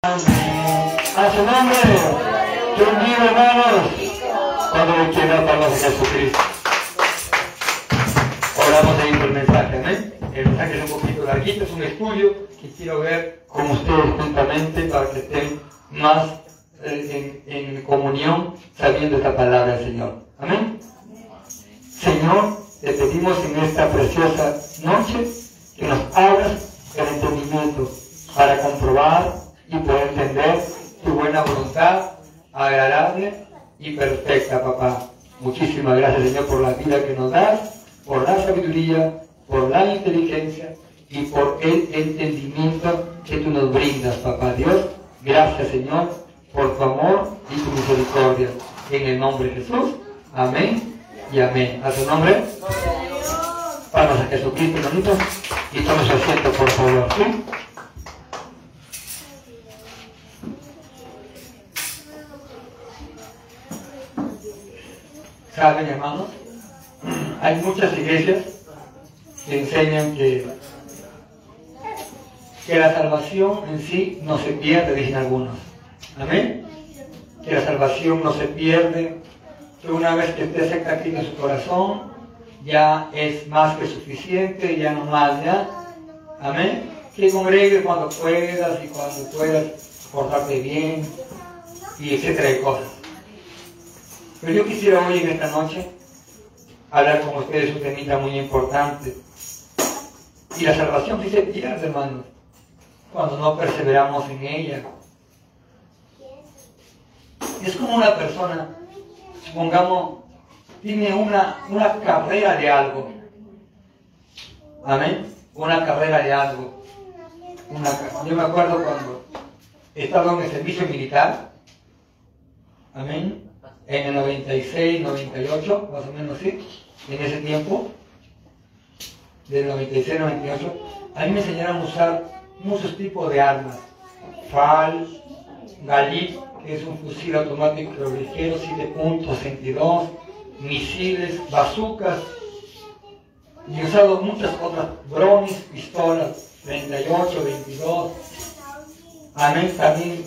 A su nombre, mío, hermanos, cuando quiera palabra de Jesucristo. Oramos ahí por el mensaje, amén. El mensaje es un poquito larguito, es un estudio que quiero ver con ustedes juntamente para que estén más en, en comunión sabiendo esta palabra del Señor. Amén. Señor, te pedimos en esta preciosa noche que nos abras el entendimiento para comprobar y poder entender tu buena voluntad, agradable y perfecta, papá. Muchísimas gracias, Señor, por la vida que nos das, por la sabiduría, por la inteligencia y por el entendimiento que tú nos brindas, papá Dios. Gracias, Señor, por tu amor y tu misericordia. En el nombre de Jesús. Amén y amén. A su nombre. Vamos a Jesucristo, hermanitos. Y todos asiento, por favor. ¿sí? Saben, hermanos, hay muchas iglesias que enseñan que, que la salvación en sí no se pierde, dicen algunos. Amén. Que la salvación no se pierde, que una vez que usted acepta aquí en su corazón, ya es más que suficiente, ya no más, ya. Amén. Que congregue cuando puedas y cuando puedas portarte bien y etcétera de cosas. Pero yo quisiera hoy en esta noche hablar con ustedes un temita muy importante. Y la salvación sí se pierde, hermanos, cuando no perseveramos en ella. Es como una persona, supongamos, tiene una, una carrera de algo. Amén. Una carrera de algo. Yo me acuerdo cuando estaba en el servicio militar. Amén en el 96, 98, más o menos sí, en ese tiempo, del 96, 98, a mí me enseñaron a usar muchos tipos de armas. FAL, Galit, que es un fusil automático ligero 7.62, misiles, bazucas, y he usado muchas otras, bronis, pistolas, 38, 22, amén, también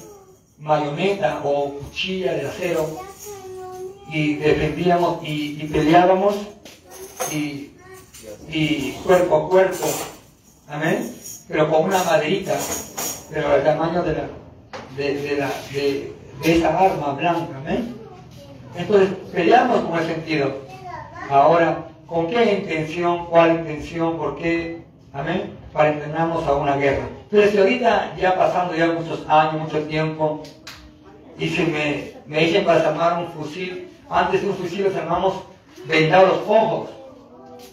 mayoneta o cuchilla de acero, y defendíamos y, peleábamos y, cuerpo a cuerpo, amén, pero con una maderita, pero el tamaño de, la, de, la, de, esa arma blanca, amén. Entonces peleamos con el sentido. Ahora, ¿con qué intención? ¿Cuál intención? ¿Por qué? Amén. Para entrenarnos a una guerra. Pero si ahorita ya pasando ya muchos años, mucho tiempo, y si me, me dicen para armar un fusil, antes de un fusil armamos vendados los ojos.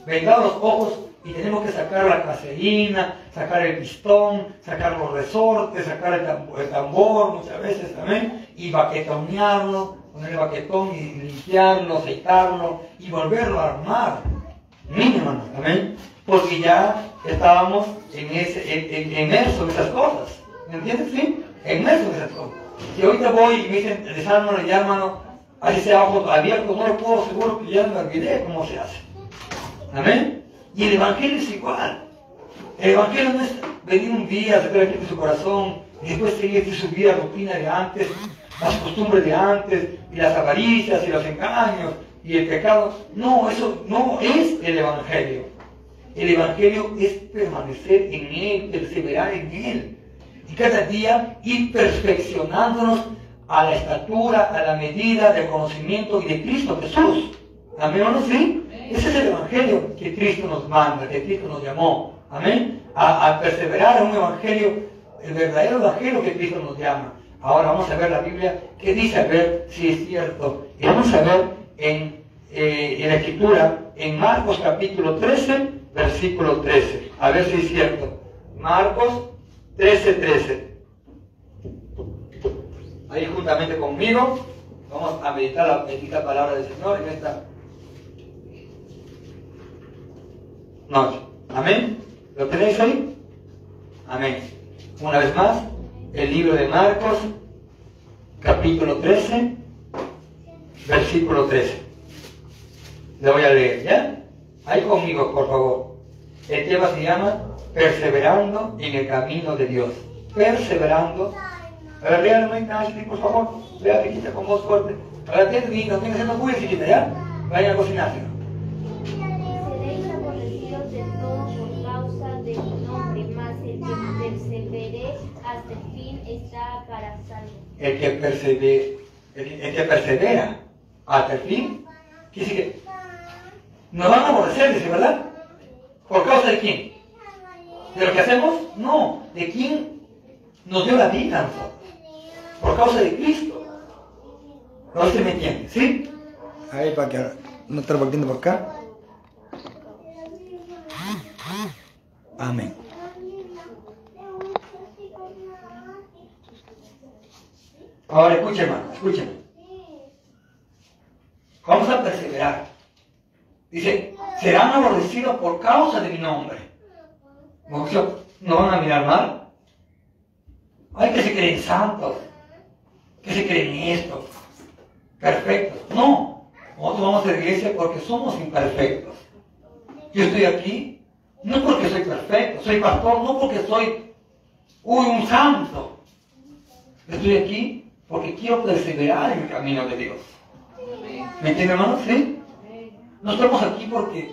Vendados los ojos y tenemos que sacar la caseína, sacar el pistón, sacar los resortes, sacar el tambor, muchas veces también, y baquetonearlo, poner el baquetón y limpiarlo, aceitarlo y volverlo a armar. Mínimo, también, porque ya estábamos en ese, en, en, eso, en esas cosas. ¿Me entiendes? Sí, en eso, en esas cosas. Si ahorita voy y me dicen, desármalo y Ahí ese ojo abierto, no lo puedo seguro que ya me olvidé cómo se hace. Amén. Y el Evangelio es igual. El Evangelio no es venir un día, sacar aquí su corazón, y después seguir su vida rutina de antes, las costumbres de antes, y las avaricias, y los engaños, y el pecado. No, eso no es el Evangelio. El Evangelio es permanecer en Él, perseverar en Él. Y cada día ir perfeccionándonos a la estatura, a la medida del conocimiento y de Cristo Jesús. Amén o no sí? Ese es el Evangelio que Cristo nos manda, que Cristo nos llamó. Amén. A, perseverar en un Evangelio, el verdadero Evangelio que Cristo nos llama. Ahora vamos a ver la Biblia, qué dice, a ver si es cierto. Y vamos a ver en, eh, en la Escritura, en Marcos capítulo 13, versículo 13. A ver si es cierto. Marcos 13, 13 ahí juntamente conmigo. Vamos a meditar la bendita palabra del Señor en esta noche. Amén. ¿Lo tenéis ahí? Amén. Una vez más, el libro de Marcos, capítulo 13, versículo 13. Le voy a leer, ¿ya? Ahí conmigo, por favor. El tema se llama Perseverando en el camino de Dios. Perseverando realmente, Ashley, por favor, vea chiquita con voz fuerte. Ver, atiende, no tengas muy chiquita, ¿ya? Vayan a cocinar. Seréis aborrecidos de todos por causa de mi nombre, mas el que persevere hasta el fin está para salvo. El que persevera, el, el que persevera hasta el fin, decir que nos van a aborrecer, dice, ¿verdad? ¿Por causa de quién? ¿De lo que hacemos? No, de quién nos dio la vida. Por causa de Cristo. No se me entiende, ¿sí? Ahí para que no estar volviendo por acá. Amén. Ahora escuchen, hermano, escuchen. Vamos a perseverar. Dice, serán aborrecidos por causa de mi nombre. ¿No van a mirar mal? Hay que se creen santos, que se creen esto, perfectos. No, nosotros vamos a la iglesia porque somos imperfectos. Yo estoy aquí no porque soy perfecto, soy pastor, no porque soy uy, un santo. Estoy aquí porque quiero perseverar en el camino de Dios. ¿Me entiende, hermano? ¿Sí? No estamos aquí porque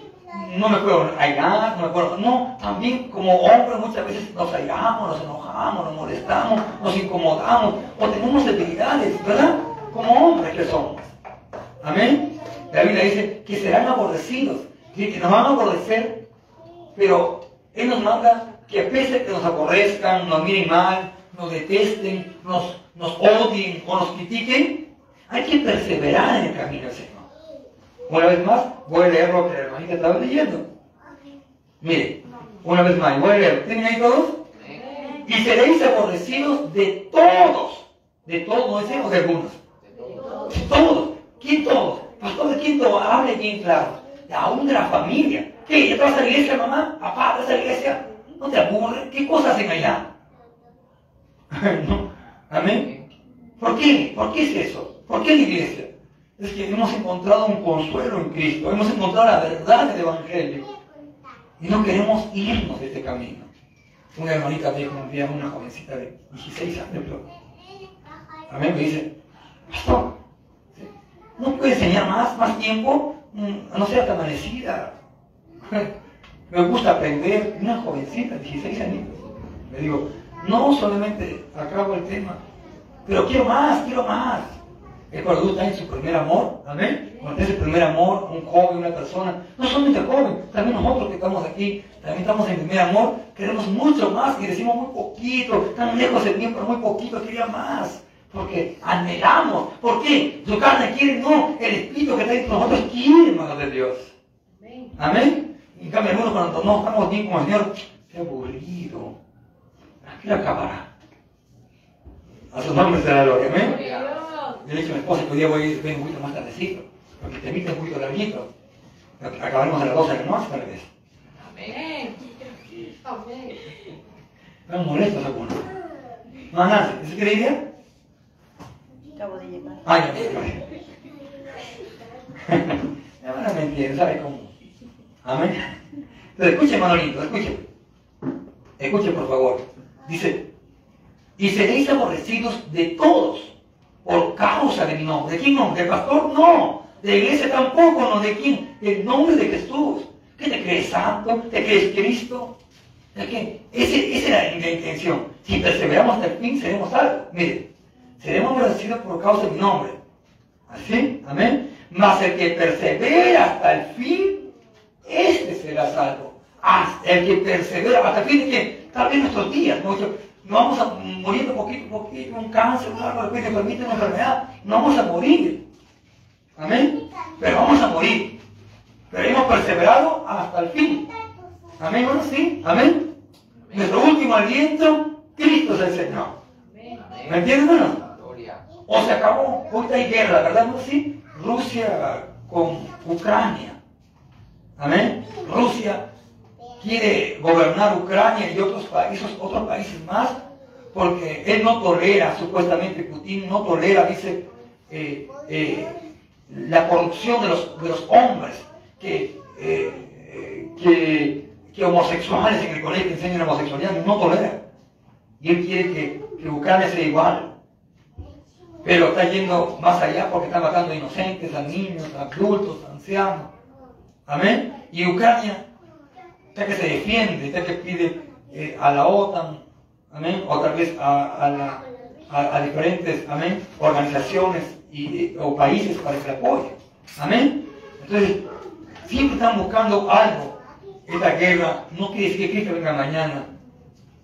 no me puedo airar, no me puedo... No, también como hombres muchas veces nos airamos, nos enojamos, nos molestamos, nos incomodamos o tenemos debilidades, ¿verdad? Como hombres que somos. Amén. La Biblia dice que serán aborrecidos, que nos van a aborrecer, pero Él nos manda que a pesar que nos aborrezcan, nos miren mal, nos detesten, nos, nos odien o nos critiquen, hay que perseverar en el camino del Señor. Una vez más, voy a leer lo que la hermanita estaba leyendo. Mire, una vez más, voy a leer. ¿Tienen ahí todos? Y seréis aborrecidos de todos. De todos, no decimos de algunos. De todos. ¿Quién todos? Pastor, ¿de quién todos? Hable bien claro. Aún de la familia. ¿Qué? ¿Ya te vas a la iglesia, mamá? ¿Papá, vas a la iglesia? ¿No te aburre? ¿Qué cosas hacen allá? ¿No? ¿Amén? ¿Por qué? ¿Por qué es eso? ¿Por qué la iglesia? Es que hemos encontrado un consuelo en Cristo, hemos encontrado la verdad del Evangelio y no queremos irnos de este camino. Una hermanita me dijo un una jovencita de 16 años, a mí me dice, pastor, ¿no puede enseñar más, más tiempo? Mm, no sea hasta amanecida. Me gusta aprender. Una jovencita, 16 años. Le digo, no solamente acabo el tema, pero quiero más, quiero más. Es cuando tú estás en su primer amor, amén. Cuando es el primer amor, un joven, una persona, no solamente el joven, también nosotros que estamos aquí, también estamos en primer amor, queremos mucho más y decimos muy poquito, tan lejos el tiempo, pero muy poquito, quería más. Porque anhelamos. ¿Por qué? Su carne quiere, no. El Espíritu que está dentro de nosotros quiere, hermanos de Dios. Amén. Y en cambio, algunos cuando no estamos bien con el Señor, qué aburrido. Aquí acabará. A su nombre será la gloria. Amén. Yo le dije a mi esposa que hoy día voy a ir un poquito más tardecito, porque te emite un poquito larguito. Acabaremos a las 12 de la noche, tal vez. Amén. Amén. Están molestos algunos. No, nada. ¿Eso quiere ir? Acabo de llegar. Ay, no, no. Ahora me entienden, ¿sabe cómo? Amén. Entonces, escuche, Manolito, escuche. Escuche, por favor. Dice, y seréis aborrecidos de todos por causa de mi nombre. ¿De quién nombre? ¿Del pastor? No. De la iglesia tampoco, no. ¿De quién? Del nombre de Jesús. ¿Qué te crees santo? ¿Te crees Cristo? ¿De qué? Esa era la intención. Si perseveramos hasta el fin, seremos salvos. Mire, seremos agradecidos por causa de mi nombre. ¿Así? Amén. Mas el que persevera hasta el fin, este será salvo. Hasta el que persevera hasta el fin de que tal vez nuestros días, ¿no? no vamos a muriendo poquito a poquito, un cáncer, un algo, de permite una enfermedad, no vamos a morir. Amén. Pero vamos a morir. Pero hemos perseverado hasta el fin. Amén, hermano, sí. Amén. Nuestro último aliento, Cristo es el Señor. ¿Me entienden, hermano? O se acabó, ahorita hay guerra, ¿verdad? ¿No? Sí. Rusia con Ucrania. Amén. Rusia quiere gobernar Ucrania y otros países, otros países más, porque él no tolera, supuestamente Putin no tolera, dice, eh, eh, la corrupción de los, de los hombres, que, eh, que, que, homosexuales en el colegio enseñan homosexualidad, no tolera. Y él quiere que, que Ucrania sea igual. pero está yendo más allá porque está matando a inocentes, a niños, a adultos, a ancianos. Amén. Y Ucrania está que se defiende, está que pide eh, a la OTAN, amén, o tal vez a, la, a, diferentes, amén, organizaciones y, o países para que le apoyen. Amén. Entonces, siempre están buscando algo. Esta guerra no quiere decir que Cristo venga mañana,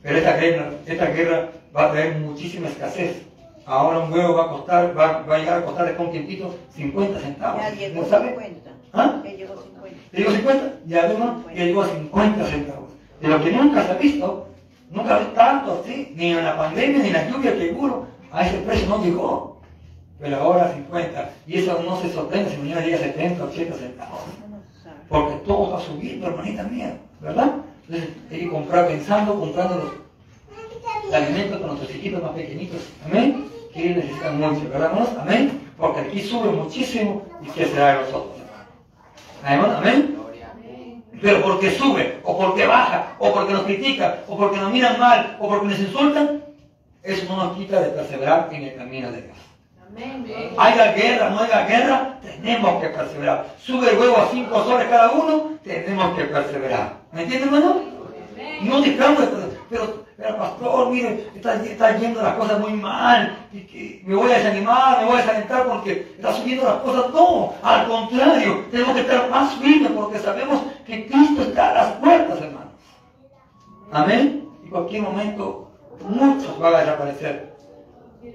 pero esta guerra, esta guerra va a traer muchísima escasez. Ahora un huevo va a costar, va, va a llegar a costar con tiempito 50 centavos. Ya llegó ¿No sabe? 50. ¿Ah? Ya llegó 50. ¿Ya llegó 50? Ya vemos, ya llegó a 50 centavos. De lo que nunca se ha visto, nunca ha tanto así, ni en la pandemia, ni en la lluvia que seguro, a ese precio no llegó. Pero ahora 50. Y eso no se sorprende si mañana llega a 70, 80 centavos. Porque todo está subiendo, hermanita mía, ¿verdad? Entonces hay que comprar pensando, comprando los alimentos para nuestros hijitos más pequeñitos. Amén. Que necesitan mucho, ¿verdad? Amén. Porque aquí sube muchísimo y que será de nosotros. Amén. Pero porque sube, o porque baja, o porque nos critican, o porque nos miran mal, o porque nos insultan, eso no nos quita de perseverar en el camino de Dios. Haya guerra, no haya guerra, tenemos que perseverar. Sube el huevo a cinco soles cada uno, tenemos que perseverar. ¿Me entienden, hermano? No dejamos pero, pero pastor, mire, está, yendo las cosas muy mal, me voy a desanimar, me voy a desalentar porque está subiendo las cosas. No, al contrario, tenemos que estar más firmes porque sabemos que Cristo está a las puertas, hermanos. Amén. Y cualquier momento, muchos van a desaparecer.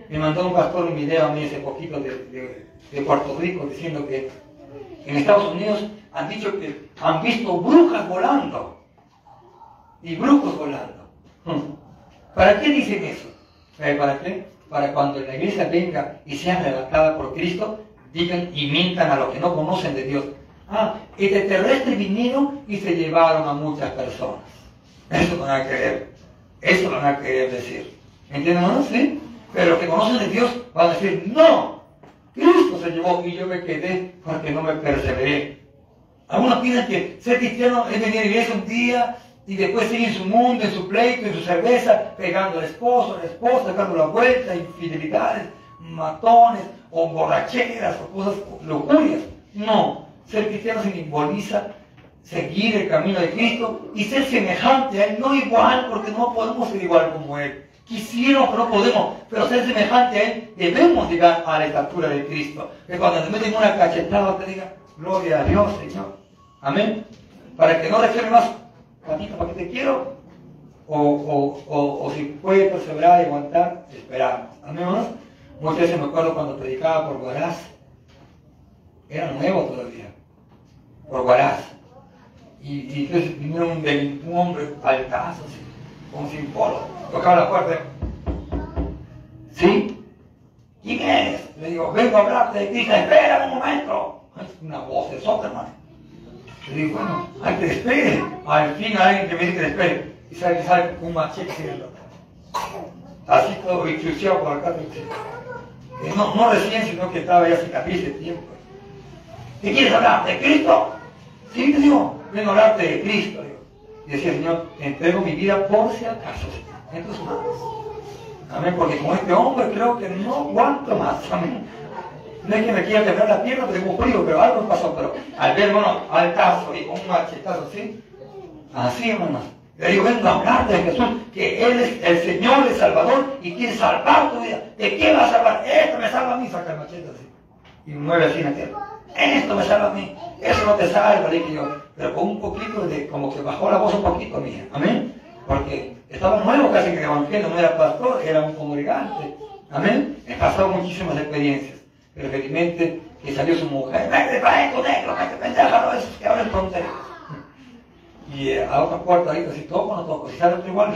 Me mandó un pastor un video a mí hace poquito de, Puerto Rico diciendo que en Estados Unidos han dicho que han visto brujas volando y brujos volando. ¿Para qué dicen eso? ¿Para qué? Para cuando la iglesia venga y sea arrebatada por Cristo, digan y mientan a los que no conocen de Dios. Ah, extraterrestres vinieron y se llevaron a muchas personas. Eso van a creer. Eso van a querer decir. ¿Entienden? ¿Sí? Pero los que conocen de Dios van a decir, no, Cristo se llevó y yo me quedé porque no me perseveré. Algunos piensan que ser cristiano es venir a la iglesia un día y después seguir en su mundo, en su pleito, en su cerveza, pegando al esposo, a la esposa, dando la vuelta, infidelidades, matones o borracheras o cosas locurias. No, ser cristiano simboliza seguir el camino de Cristo y ser semejante a Él, no igual, porque no podemos ser igual como Él. Quisiéramos, pero no podemos, pero ser semejante a Él, debemos llegar a la estatura de Cristo. Que cuando te meten una cachetada te diga, gloria a Dios, Señor. Amén. Para que no refiere más, Juanito, ¿para qué te quiero? O, o, o, o, si puede perseverar y aguantar, esperamos. Hermanos. Muchas veces me acuerdo cuando predicaba por Guaraz. Era nuevo todavía. Por Guaraz. Y, entonces vinieron un, un hombre altazo, así, como sin polo tocaba la puerta. ¿Sí? ¿Quién es? Le digo, vengo a hablarte de Cristo, espera un momento. Una voz de hermano. Le digo, bueno, hay que espere. Al fin alguien que me dice que espere. Y sale, sale un machete Así todo bichucheado por acá. No, no recién, sino que estaba ya cicatriz de tiempo. ¿Qué quieres hablar? ¿De Cristo? Sí, te digo, vengo a hablarte de Cristo. Y decía, Señor, entrego mi vida por si acaso en tus manos. Amén, porque con este hombre creo que no aguanto más. Amén. No es que me quiera quebrar la pierna, porque tengo frío, pero algo pasó. Pero al ver, hermano, al caso y con un machetazo así, así, hermano. Le digo, vengo a hablar de Jesús, que Él es el Señor, el Salvador, y quiere salvar tu vida. ¿De qué va a salvar? Esto me salva a mí, saca el machete así. Y mueve así en la tierra. Esto me salva a mí. Eso no te salva, dije yo. Pero con un poquito de, como que bajó la voz un poquito mía. Amén. Porque estaba nuevo casi en el Evangelio, no era pastor, era un congregante. Amén. He pasado muchísimas experiencias. Pero felizmente que salió su mujer, para esto negro, pendeja, no, esos que hablan tonterías. Y eh, a otra puerta ahí, si toco o no toco, si sale igual,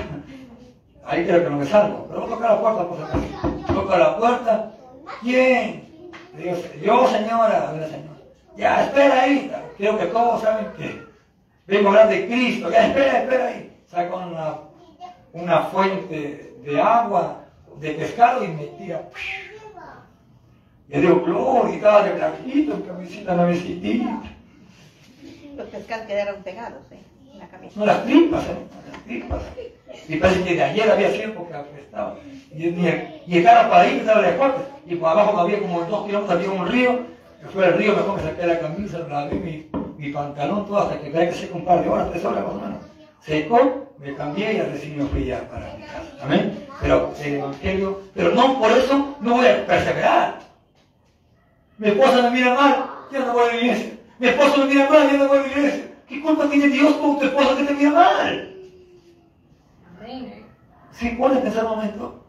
ahí creo que no me salgo. Pero voy a tocar la puerta por si. Toca la puerta, ¿quién? Digo, yo señora, a ver señora. Ya, espera ahí. Creo que todos saben que vengo a hablar de Cristo. Ya, espera, espera ahí saca una, una fuente de agua, de pescado y me tira. Y digo, gloria, y estaba de blanquito, en camisita nuevecita. Los pescados quedaron pegados, ¿eh? En la camisa. No, las tripas, ¿eh? tripas. Y parece que de ayer había sido porque estaba. Y, y, carro para ahí estaba de corte. Y por abajo había como dos kilómetros, había un río. Que fue el río, mejor me saqué la camisa, lavé mi, mi pantalón, todo hasta que tenía que secar un par de horas, tres horas más o menos. Secó, me cambié y recién me fui ya para mi casa. Amén. Pero el Evangelio, pero no por eso no voy a perseverar. Mi esposa me mira mal, ya no voy a la iglesia. Mi esposo me mira mal, ya no voy a la iglesia. ¿Qué culpa tiene Dios con tu esposa que te mira mal? Amén. ¿Sí? ¿Cuál es ese momento?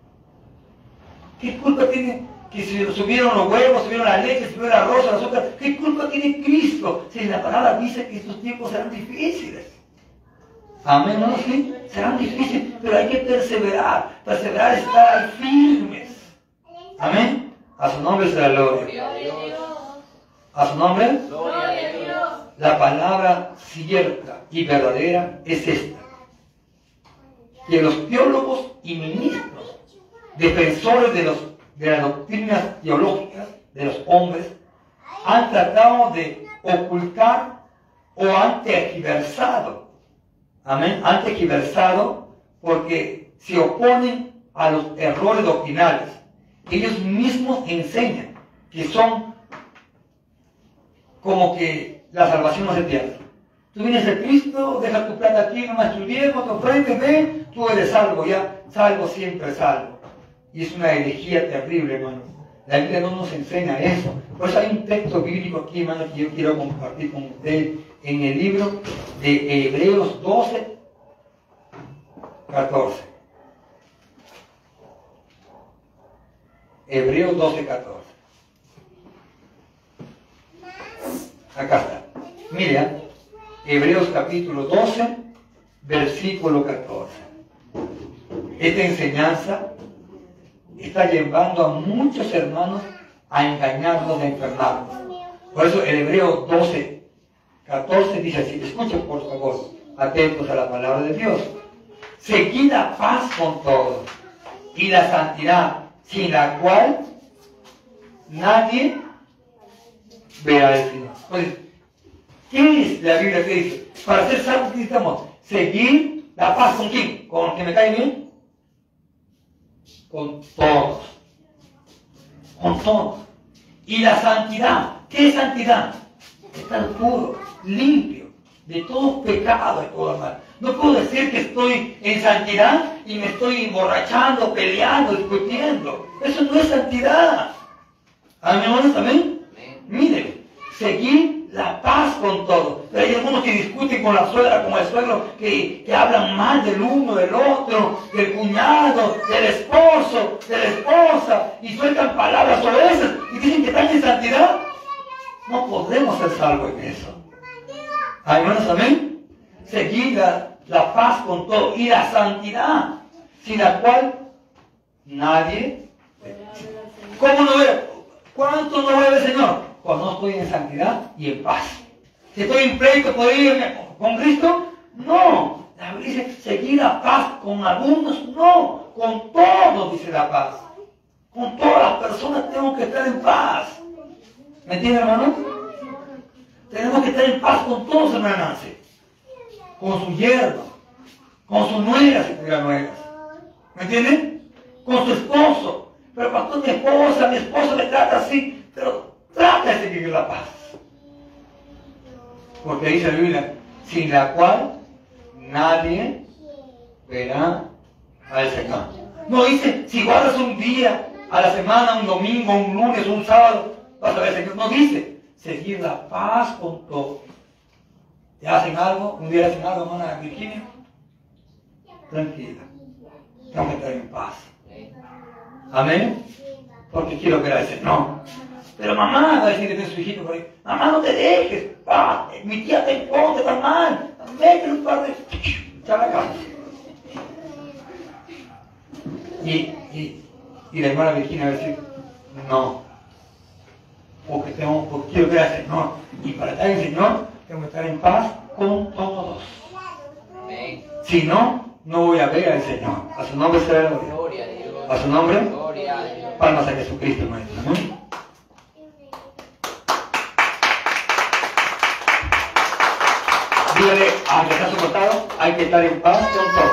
¿Qué culpa tiene que si subieron los huevos, subieron la leche, subieron el arroz, el azúcar? ¿Qué culpa tiene Cristo si la palabra dice que estos tiempos serán difíciles? Amén, ¿no? Sí, serán difíciles, pero hay que perseverar. Perseverar, estar ahí firmes. Amén. A su nombre sea la gloria. A su nombre. La palabra cierta y verdadera es esta. Que los teólogos y ministros, defensores de, los, de las doctrinas teológicas de los hombres, han tratado de ocultar o han tergiversado. Amén. Han tergiversado porque se oponen a los errores doctrinales. Ellos mismos enseñan que son como que la salvación no se pierde. Tú vienes de Cristo, deja tu plata aquí, nomás tu diezmo, tu ofrenda, ven, tú eres salvo ya, salvo siempre salvo. Y es una herejía terrible, hermano. La Biblia no nos enseña eso. Por eso hay un texto bíblico aquí, hermano, que yo quiero compartir con usted en el libro de Hebreos 12, 14. Hebreos 12, 14. Acá está. Mira, Hebreos capítulo 12, versículo 14. Esta enseñanza está llevando a muchos hermanos a engañarnos, a enfermarnos. Por eso el Hebreo 12, 14 dice así, escuchen por favor, atentos a la palabra de Dios. Seguid la paz con todos y la santidad, sin la cual nadie verá al Señor. Entonces, ¿qué es la Biblia que dice? Para ser salvos, ¿qué necesitamos? Seguir la paz con quién? ¿Con el que me cae bien? Con todos. Con todos. Y la santidad. ¿Qué es santidad? Estar puro, limpio, de todo pecado, de todo mal. No puedo decir que estoy en santidad y me estoy emborrachando, peleando, discutiendo. Eso no es santidad. Amén, hermanos, amén. Miren, seguir la paz con todo. Pero hay algunos que discuten con la suegra, con el suegro, que, que hablan mal del uno, del otro, del cuñado, del esposo, de la esposa, y sueltan palabras veces y dicen que están en santidad. No podemos ser salvos en eso. Ah, hermanos, amén. Seguir la, la paz con todo y la santidad, sin la cual nadie. ¿Cómo no ve? ¿Cuánto no ve el Señor? Cuando estoy en santidad y en paz. Si estoy en pleito, ¿puedo irme con Cristo? No. La Biblia dice seguir la paz con algunos, no. Con todos dice la paz. Con todas las personas tengo que estar en paz. ¿Me entiende, hermano? Tenemos que estar en paz con todos, hermano Nancy. Con su yerno, con su nuera, si tuviera nueras. ¿Me entienden? Con su esposo. Pero cuando mi esposa, mi esposo me trata así, pero trata de seguir la paz. Porque dice la Biblia, sin la cual nadie verá al Señor. No dice, si guardas un día a la semana, un domingo, un lunes, un sábado, vas a ver Señor. No dice, seguir la paz con todo. ¿Te hacen algo? ¿Un día hacen algo, hermana Virginia? Tranquila. Que estar en paz. Amén. Porque quiero ver al Señor. Pero mamá, va a decirle a su hijito mamá, no te dejes. Mi tía te encontra, está mal. Métele un par de... Chalaca. Y, y, y la hermana Virginia va a decir, no. Porque, tengo, porque quiero ver al Señor. Y para en el Señor, tengo que estar en paz con todos. Si no, no voy a ver al Señor. A su nombre será la gloria. A su nombre, palmas a Jesucristo, maestro. ¿no? Dígale al que está soportado, hay que estar en paz con todos.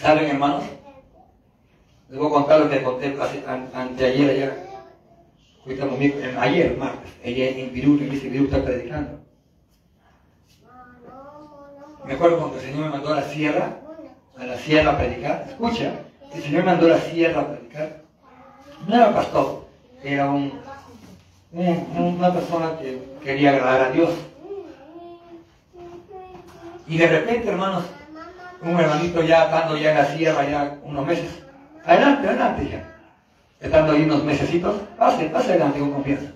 ¿Saben, hermanos? Les voy a contar lo que conté anteayer allá Ayer, martes, ella en Virú, en Virú está predicando. Me acuerdo cuando el Señor me mandó a la sierra, a la sierra a predicar. Escucha, el Señor me mandó a la sierra a predicar. No era pastor, era un, un- una persona que quería agradar a Dios. Y de repente, hermanos, un hermanito ya estando ya en la sierra, ya unos meses. Adelante, adelante, ya. Estando ahí unos mesecitos, pase, pase adelante con confianza.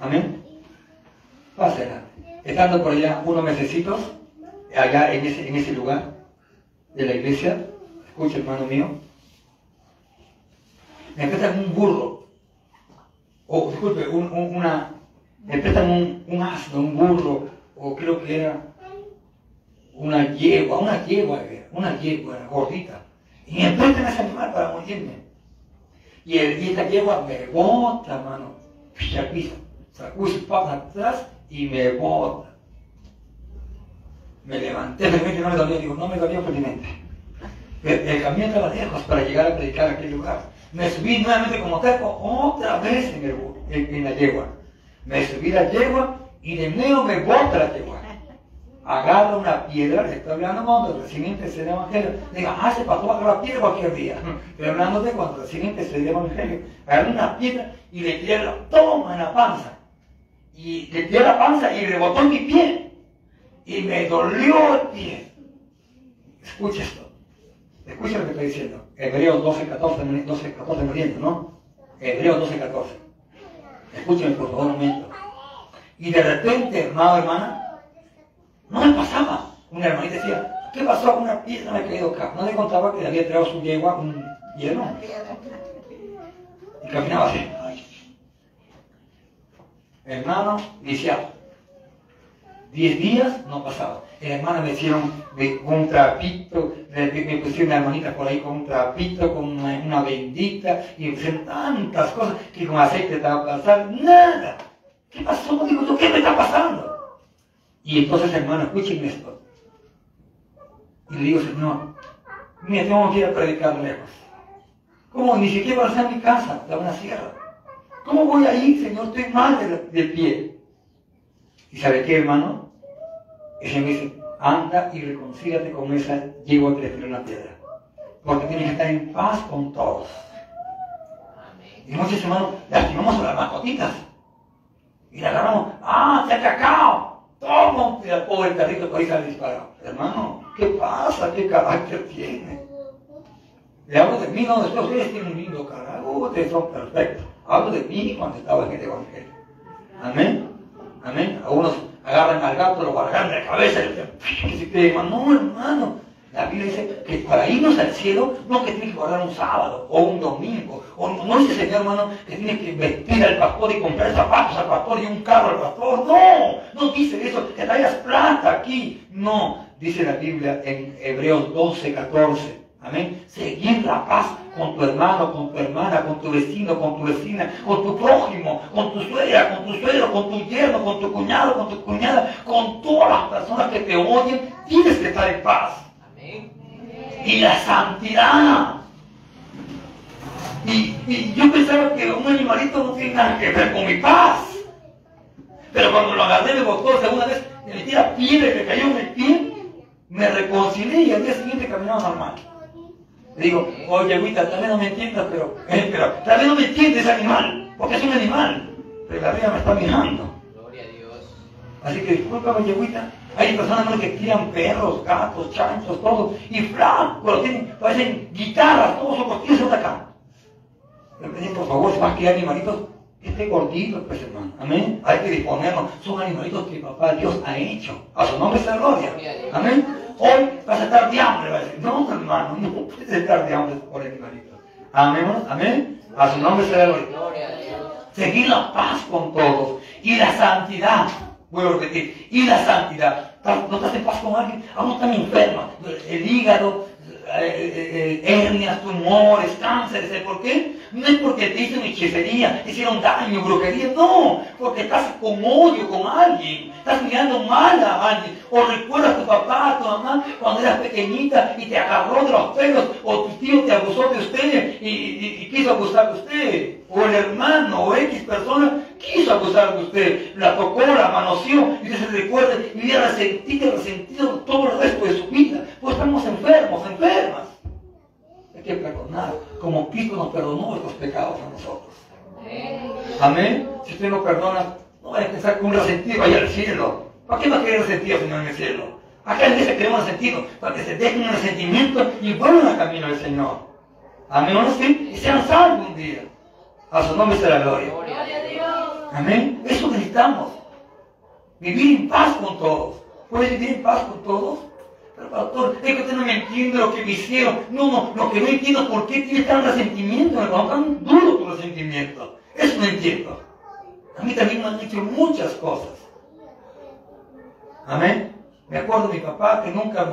Amén. Pase adelante. Estando por allá unos mesecitos, allá en ese, en ese lugar de la iglesia, escucha hermano mío, me prestan un burro, o disculpe, un- un- una, me prestan un, un asno, un burro, o creo que era una yegua, una yegua, una yegua gordita, y me prestan ese animal para morirme. Y, el, y esta yegua me bota, mano, piso, sacó sus patas atrás y me bota. Me levanté, felizmente no me dolió, digo, no me dolió felizmente. El, el camino estaba lejos para llegar a predicar a aquel lugar. Me subí nuevamente como terco otra vez en, en, la yegua. Me subí a la yegua y de nuevo me bota la yegua. Agarra una piedra, le estoy hablando cuando recién empecé el evangelio. Diga, ah, se pasó a agarrar piedra cualquier día. Estoy hablando de cuando recién empecé el evangelio. Agarra una piedra y le tiré la toma en la panza. Y le tiré la panza y rebotó en mi pie. Y me dolió el pie. Escucha esto. Escucha lo que estoy diciendo. Hebreos 12, 14, 12, 14 muriendo, ¿no? Hebreos 12, 14. Escúcheme por favor un momento. Y de repente, hermano, hermana, no me pasaba. Una hermanita decía, ¿qué pasó? Una piedra me ha caído acá. No le contaba que le había traído su yegua un hielo. Y caminaba así. Hermano, lisiado. Diez días no pasaba. El hermano me hicieron un trapito, me, pusieron una hermanita por ahí con un trapito, con una, una bendita, y me pusieron tantas cosas que con aceite estaba pasar. Nada. ¿Qué pasó? Digo ¿qué me está pasando? Y entonces, hermano, escuchen esto. Y le digo, Señor, mira, tengo que ir a predicar lejos. ¿Cómo? Ni siquiera va a mi casa, en la sierra. ¿Cómo voy a ir, Señor? Estoy mal de, de pie. ¿Y sabe qué, hermano? Se me dice, anda y reconcíliate con esa yegua que le tiró una piedra. Porque tienes que estar en paz con todos. Y muchos hermanos lastimamos a las mascotitas. Y le agarramos, ¡ah, se ha cacao! ¡Toma! Y al pobre perrito por ahí sale disparado. Hermano, ¿qué pasa? ¿Qué carácter tiene? Le hablo de mí, no, después ustedes tienen un lindo carácter, ustedes son perfectos. Hablo de mí cuando estaba en el Evangelio. Amén. Amén. Algunos agarran al gato, lo agarran de la cabeza y le dicen, que. No, hermano. La Biblia dice que para irnos al cielo no que tiene que guardar un sábado o un domingo. O no, dice Señor hermano que tiene que vestir al pastor y comprar zapatos al pastor y un carro al pastor. No, no dice eso, que traigas plata aquí. No, dice la Biblia en Hebreos 12, 14. Amén. Seguir la paz con tu hermano, con tu hermana, con tu vecino, con tu vecina, con tu prójimo, con tu suegra, con tu suegro, con tu yerno, con tu cuñado, con tu cuñada, con todas las personas que te oyen. Tienes que estar en paz. Y la santidad. Y, y yo pensaba que un animalito no tiene nada que ver con mi paz. Pero cuando lo agarré, me botó segunda vez, me metí la piedra y me cayó en el pie, me reconcilié y al día siguiente caminaba normal. Le digo, oye, Agüita, tal vez no me entiendas, pero, eh, pero tal vez no me entiende ese animal, porque es un animal. Pero la vida me está mirando. Gloria a Dios. Así que discúlpame, Yehuita. Hay personas ¿no? que tiran perros, gatos, chanchos, todo, y flacos, tienen, parecen guitarras, todos son costillas de acá. Pedí, por favor, si vas a criar animalitos, que esté gordito, pues hermano. Amén. Hay que disponernos. Son animalitos que papá Dios ha hecho. A su nombre sea gloria. Amén. Hoy vas a estar de hambre, va a decir. No, hermano, no puedes estar de hambre por animalitos. Amén. Amén. A su nombre sea gloria Gloria a Dios. seguir la paz con todos y la santidad. Vuelvo a repetir, y la santidad. ¿No estás en paz con alguien? Aún están enfermos. El hígado, eh, eh, hernias, tumores, cánceres. ¿sabes ¿Por qué? No es porque te hicieron hechicería, hicieron daño, brujería, no, porque estás con odio con alguien, estás mirando mal a alguien, o recuerdas a tu papá, a tu mamá, cuando eras pequeñita y te agarró de los pelos, o tu tío te abusó de usted y, quiso abusar de usted, o el hermano, o X persona quiso abusar de usted, la tocó, la manoseó, y usted se recuerda y resentido, resentido todo el resto de su vida, pues estamos enfermos, enfermas. Que perdonar, como Cristo nos perdonó nuestros pecados a nosotros. Amén. Si usted no perdona, no vaya a pensar que un resentido vaya al cielo. ¿Para qué va a querer resentido, Señor, en el cielo? Acá en ese queremos resentido, para que se dejen el resentimiento y vuelvan al camino del Señor. Amén. ¿O no? Sí? Y sean salvos un día. A su nombre será la gloria. Amén. Eso necesitamos. Vivir en paz con todos. ¿Puedes vivir en paz con todos? Pero pastor, es que usted no me entiende lo que me hicieron. No, no, lo que no entiendo es por qué tienes tan resentimiento, hermano, tan duro tu resentimiento. Eso no entiendo. A mí también me han hecho muchas cosas. Amén. Me acuerdo de mi papá que nunca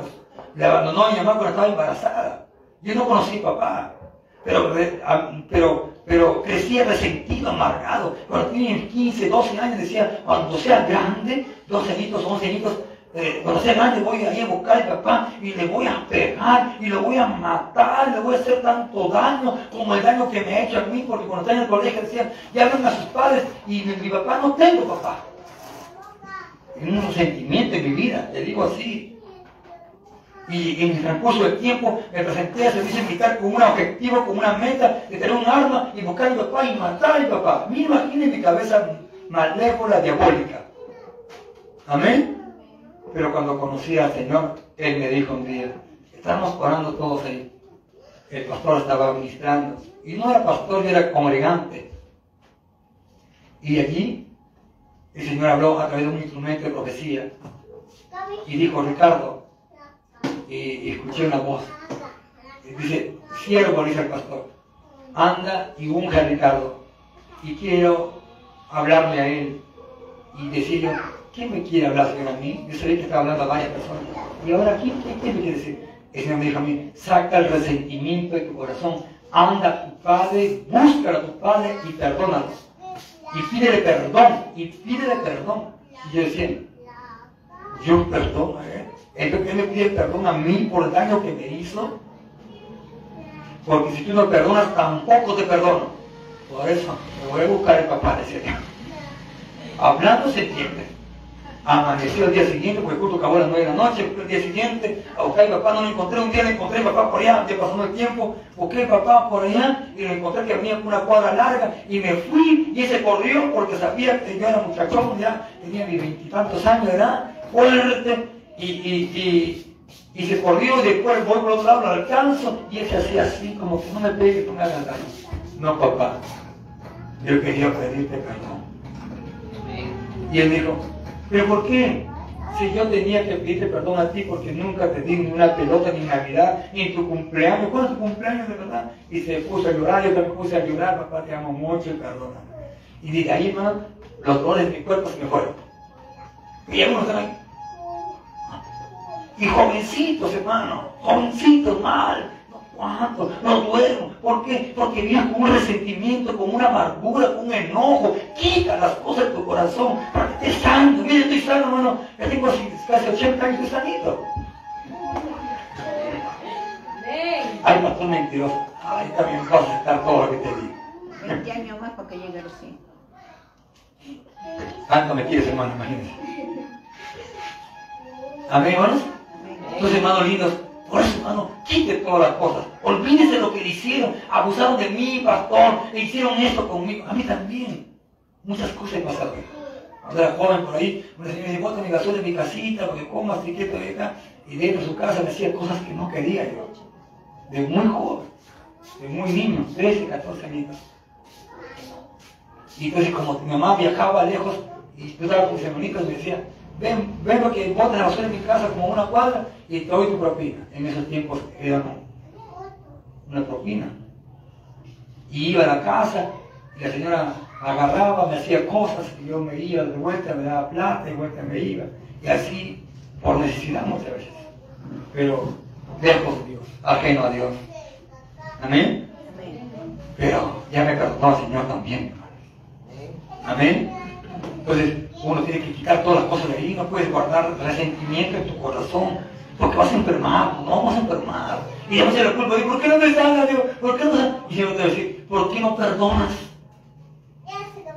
le abandonó a mi mamá cuando estaba embarazada. Yo no conocí a papá. Pero, pero, pero crecía resentido, amargado. Cuando tenía 15, 12 años decía, cuando sea grande, 12 añitos, 11 añitos, eh, cuando sea grande voy a ir a buscar a papá y le voy a pegar y lo voy a matar, le voy a hacer tanto daño como el daño que me ha hecho a mí, porque cuando estaba en el colegio decían, ya ven a sus padres y mi, papá no tengo papá. En un resentimiento en mi vida, le digo así. Y en el transcurso del tiempo me presenté a servicio militar con un objetivo, con una meta de tener un arma y buscar a mi papá y matar a mi papá. Mira, imaginen mi cabeza malévola, diabólica. Amén. Pero cuando conocí al Señor, Él me dijo un día, estábamos orando todos ahí. El pastor estaba ministrando. Y no era pastor, era congregante. Y allí el Señor habló a través de un instrumento de profecía. Y dijo, Ricardo, y, y escuché una voz. Y dice, siervo, dice el pastor, anda y unge a Ricardo. Y quiero hablarle a él y decirle, ¿quién me quiere hablar, Señor, a mí? Yo sabía que estaba hablando a varias personas. Y ahora, ¿quién, quién, me quiere decir? El Señor me dijo a mí, saca el resentimiento de tu corazón, anda a tu padre, búscalo a tu padre y perdónalo. Y pídele perdón, y pídele perdón. Y yo decía, yo perdono él. Entonces él me pide perdón a mí por el daño que me hizo. Porque si tú no perdonas, tampoco te perdono. Por eso me voy a buscar el papá, decía. Hablando se entiende. Amaneció el día siguiente, porque justo acabó a las 9 de la noche, el día siguiente a buscar a mi papá, no lo encontré, un día le encontré a mi papá por allá, ya pasando el tiempo, busqué a mi papá por allá y lo encontré que venía con una cuadra larga y me fui y ese corrió porque sabía que yo era muchachón, ya tenía mis veintitantos años de edad, fuerte, y, y, y, y se corrió y después voy por otro lado, lo alcanzo y él se hacía así, como que no me pegue, no me hagas daño. No, papá, yo quería pedirte perdón. Y él dijo, ¿pero por qué? Si yo tenía que pedirte perdón a ti porque nunca te di ni una pelota ni Navidad, ni tu cumpleaños. ¿Cuándo es tu cumpleaños de verdad? Y se puso a llorar, yo también puse a llorar, papá, te amo mucho y perdóname. Y de ahí, hermano, los dolores de mi cuerpo se me fueron. Y algunos. Y jovencitos, hermano, jovencitos mal. No cuánto, no duermo. ¿Por qué? Porque vienes con un resentimiento, con una amargura, con un enojo. Quita las cosas de tu corazón para que estés sano. Mira, estoy sano, hermano. Ya tengo casi 80 años, estoy sanito. Ay, pastor mentiroso. Ay, también vas a aceptar todo lo que te digo. 20 años más para que llegue a los 100. Tanto me quieres, hermano, imagínense. Amén, hermanos. Entonces, hermanos lindos, por eso, hermano, quite todas las cosas. Olvídese de lo que le hicieron. Abusaron de mí, pastor. Le hicieron esto conmigo. A mí también. Muchas cosas he pasado. Cuando era joven por ahí, una señora me dijo, mi basura en mi casita, porque comas, y quieto de acá. Y dentro de su casa me hacía cosas que no quería yo. De muy joven. De muy niño, 13, 14 años. Y entonces como mi mamá viajaba lejos y yo estaba con mis hermanitos me decía, ven, ven botas la basura en mi casa como una cuadra y te doy tu propina. En esos tiempos era una propina. Y iba a la casa y la señora agarraba, me hacía cosas y yo me iba de vuelta, me daba plata y de vuelta me iba. Y así por necesidad muchas veces. Pero lejos de Dios, ajeno a Dios. Amén. Amén. Pero ya me perdonó el Señor también. Amén. Entonces uno tiene que quitar todas las cosas de ahí, no puedes guardar resentimiento en tu corazón, porque vas a enfermar, no vamos a enfermar. Y ya me se la culpa, ¿y por qué no me sana, Dios? ¿Por qué no? Y yo te voy a decir, ¿por qué no perdonas?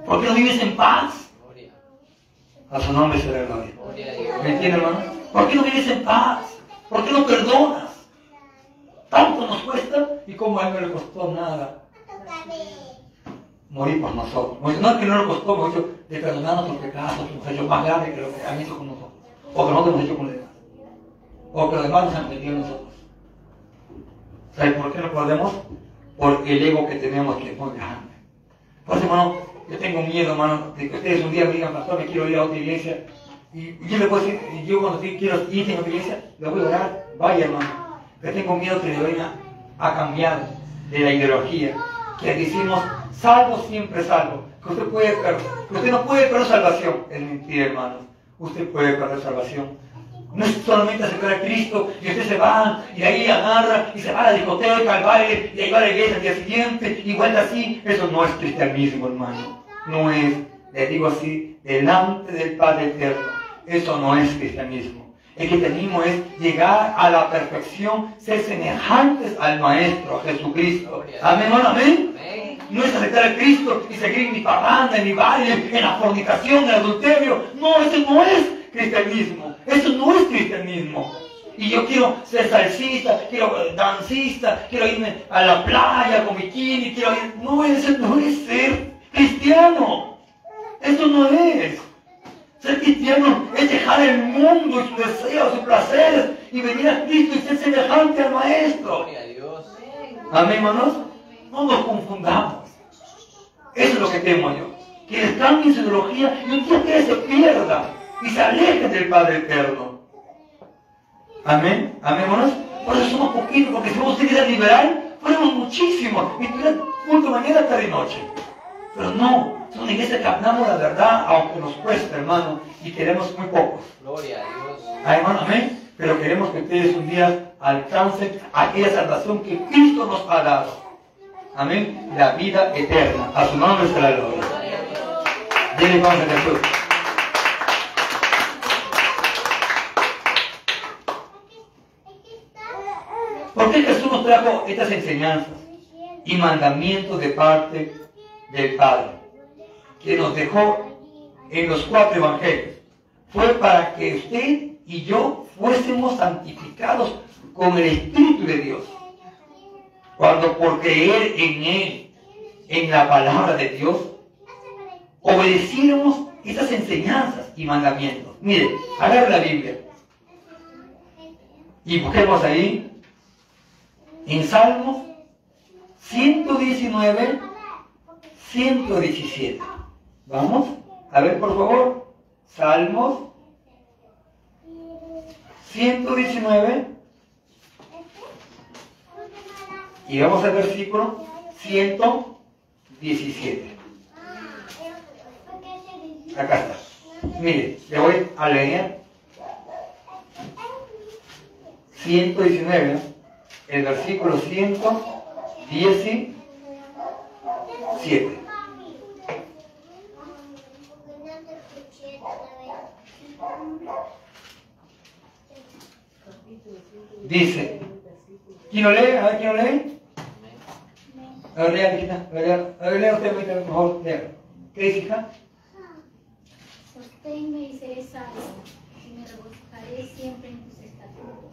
¿Por qué no vives en paz? A su nombre será gloria. A. ¿Me entiendes, hermano? ¿Por qué no vives en paz? ¿Por qué no perdonas? Tanto nos cuesta y como a él no le costó nada morir por nosotros. No es que no le costó, hemos hecho de perdonar nuestros pecados, ha hecho más grandes que lo que han hecho con nosotros. O que nosotros hemos hecho con los demás. O que los demás nos han metido a nosotros. ¿Sabes por qué no podemos? Por el ego que tenemos que es muy grande. Por eso, hermano, yo tengo miedo, hermano, de que ustedes un día me digan, pastor, me quiero ir a otra iglesia. Y yo le puedo decir, yo cuando quiero ir a otra iglesia, le voy a orar, vaya, hermano. Pero tengo miedo que le vayan a cambiar de la ideología. Que decimos, salvo siempre salvo. Que usted, puede perder, que usted no puede perder salvación. Es mentira, hermano. Usted puede perder salvación. No es solamente acercar a Cristo y usted se va y de ahí agarra y se va a la discoteca, al baile y ahí va a la iglesia al día siguiente y vuelve así. Eso no es cristianismo, hermano. No es, le digo así, delante del Padre Eterno. Eso no es cristianismo. El cristianismo es llegar a la perfección, ser semejantes al Maestro, Jesucristo. Amén, amén. No es aceptar a Cristo y seguir en mi parranda, en mi baile, en la fornicación, en el adulterio. No, eso no es cristianismo. Eso no es cristianismo. Y yo quiero ser salsista, quiero dancista, quiero irme a la playa con bikini, quiero ir... No, eso no es ser cristiano. Eso no es. Ser cristiano es dejar el mundo y sus deseos, sus placeres y venir a Cristo y ser semejante al Maestro. Amén, hermanos. No nos confundamos. Eso es lo que temo yo. Que les cambien su ideología y un día ustedes se pierdan y se alejen del Padre Eterno. Amén. Amén, hermanos. Por eso somos poquitos, porque si vamos a ser liberal, fuéramos muchísimos. Y tuvieran culto mañana, tarde y noche. Pero no, es una iglesia que hablamos la verdad, aunque nos cueste, hermano, y queremos muy pocos. Gloria a Dios. Ah, hermano, amén. Pero queremos que ustedes un día alcancen aquella salvación que Cristo nos ha dado. Amén. La vida eterna. A su nombre será la gloria. Dile a Jesús. ¿Por qué Jesús nos trajo estas enseñanzas y mandamientos de parte del Padre? Que nos dejó en los cuatro evangelios. Fue para que usted y yo fuésemos santificados con el Espíritu de Dios. Cuando por creer en Él, en la palabra de Dios, obedeciéramos esas enseñanzas y mandamientos. Mire, agarra la Biblia y busquemos ahí en Salmos 119, 117. Vamos, a ver por favor, Salmos 119 y vamos al versículo 117. Acá está. Mire, le voy a leer 119, el versículo 117. Dice, ¿quién lo lee? A ver, ¿quién lo lee? A ver, lea, hijita. A ver, lea. A ver, lea usted, favor, lea. ¿Qué dice, hija? Sosténme y seré salvo, y me regocijaré siempre en tus estatutos.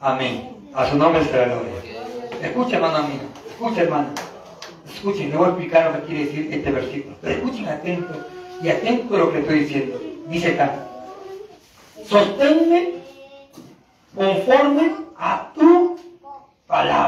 Amén. A su nombre será la gloria. Escucha, hermano mío. Escucha, hermano. Escuchen, le voy a explicar lo que quiere decir este versículo. Pero escuchen atento y atento a lo que estoy diciendo. Dice acá. Sosténme conforme a tu palabra.